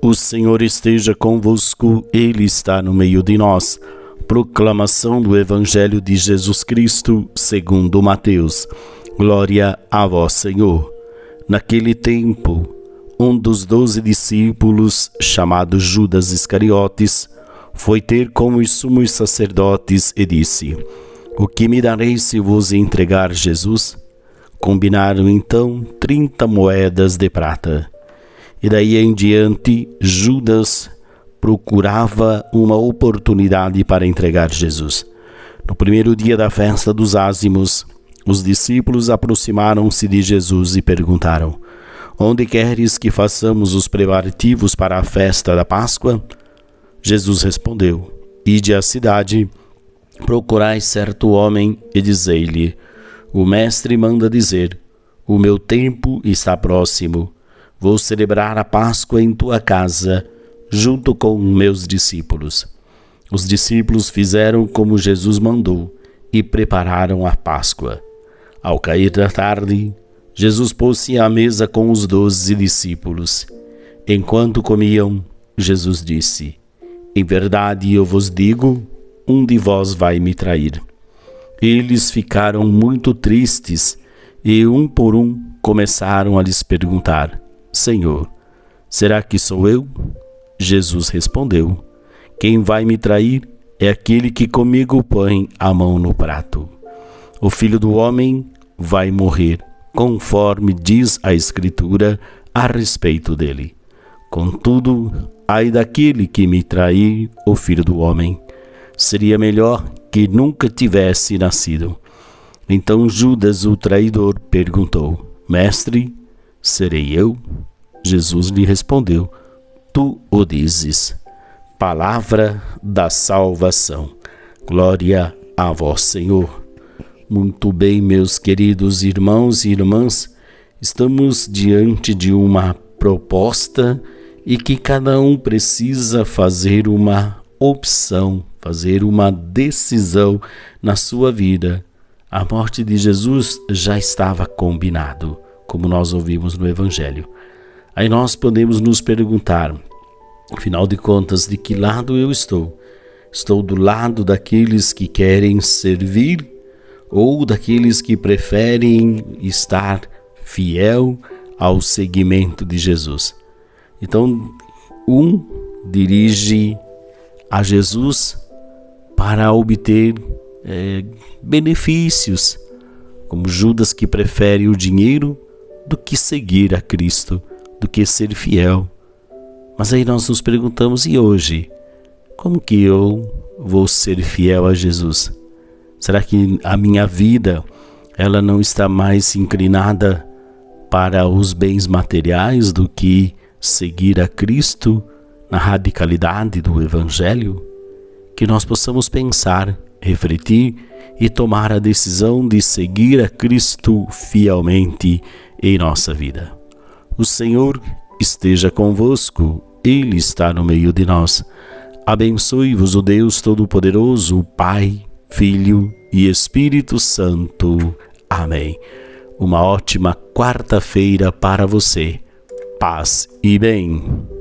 O Senhor esteja convosco, Ele está no meio de nós. Proclamação do Evangelho de Jesus Cristo, segundo Mateus. Glória a vós, Senhor. Naquele tempo, um dos doze discípulos, chamado Judas Iscariotes, foi ter com os sumos sacerdotes e disse: O que me dareis se vos entregar Jesus? Combinaram então trinta moedas de prata. E daí em diante, Judas procurava uma oportunidade para entregar Jesus. No primeiro dia da festa dos ázimos, os discípulos aproximaram-se de Jesus e perguntaram: Onde queres que façamos os preparativos para a festa da Páscoa? Jesus respondeu: Ide à cidade, procurai certo homem e dizei-lhe: O mestre manda dizer: O meu tempo está próximo Vou celebrar a Páscoa em tua casa, junto com meus discípulos. Os discípulos fizeram como Jesus mandou e prepararam a Páscoa. Ao cair da tarde, Jesus pôs-se à mesa com os doze discípulos. Enquanto comiam, Jesus disse: Em verdade eu vos digo, um de vós vai me trair. Eles ficaram muito tristes e, um por um, começaram a lhes perguntar: Senhor, será que sou eu? Jesus respondeu: Quem vai me trair é aquele que comigo põe a mão no prato. O filho do homem vai morrer, conforme diz a Escritura a respeito dele. Contudo, ai daquele que me trair, o filho do homem. Seria melhor que nunca tivesse nascido. Então Judas, o traidor, perguntou: Mestre, serei eu? Jesus lhe respondeu: Tu o dizes. Palavra da salvação. Glória a vós, Senhor. Muito bem, meus queridos irmãos e irmãs, estamos diante de uma proposta e que cada um precisa fazer uma opção, fazer uma decisão na sua vida. A morte de Jesus já estava combinado, como nós ouvimos no Evangelho. Aí nós podemos nos perguntar, afinal de contas, de que lado eu estou? Estou do lado daqueles que querem servir ou daqueles que preferem estar fiel ao seguimento de Jesus? Então, um dirige a Jesus para obter é, benefícios, como Judas que prefere o dinheiro do que seguir a Cristo do que ser fiel. Mas aí nós nos perguntamos: e hoje? Como que eu vou ser fiel a Jesus? Será que a minha vida ela não está mais inclinada para os bens materiais do que seguir a Cristo na radicalidade do Evangelho? Que nós possamos pensar, refletir e tomar a decisão de seguir a Cristo fielmente em nossa vida. O Senhor esteja convosco, Ele está no meio de nós. Abençoe-vos o Deus Todo-Poderoso, Pai, Filho e Espírito Santo. Amém. Uma ótima quarta-feira para você. Paz e bem.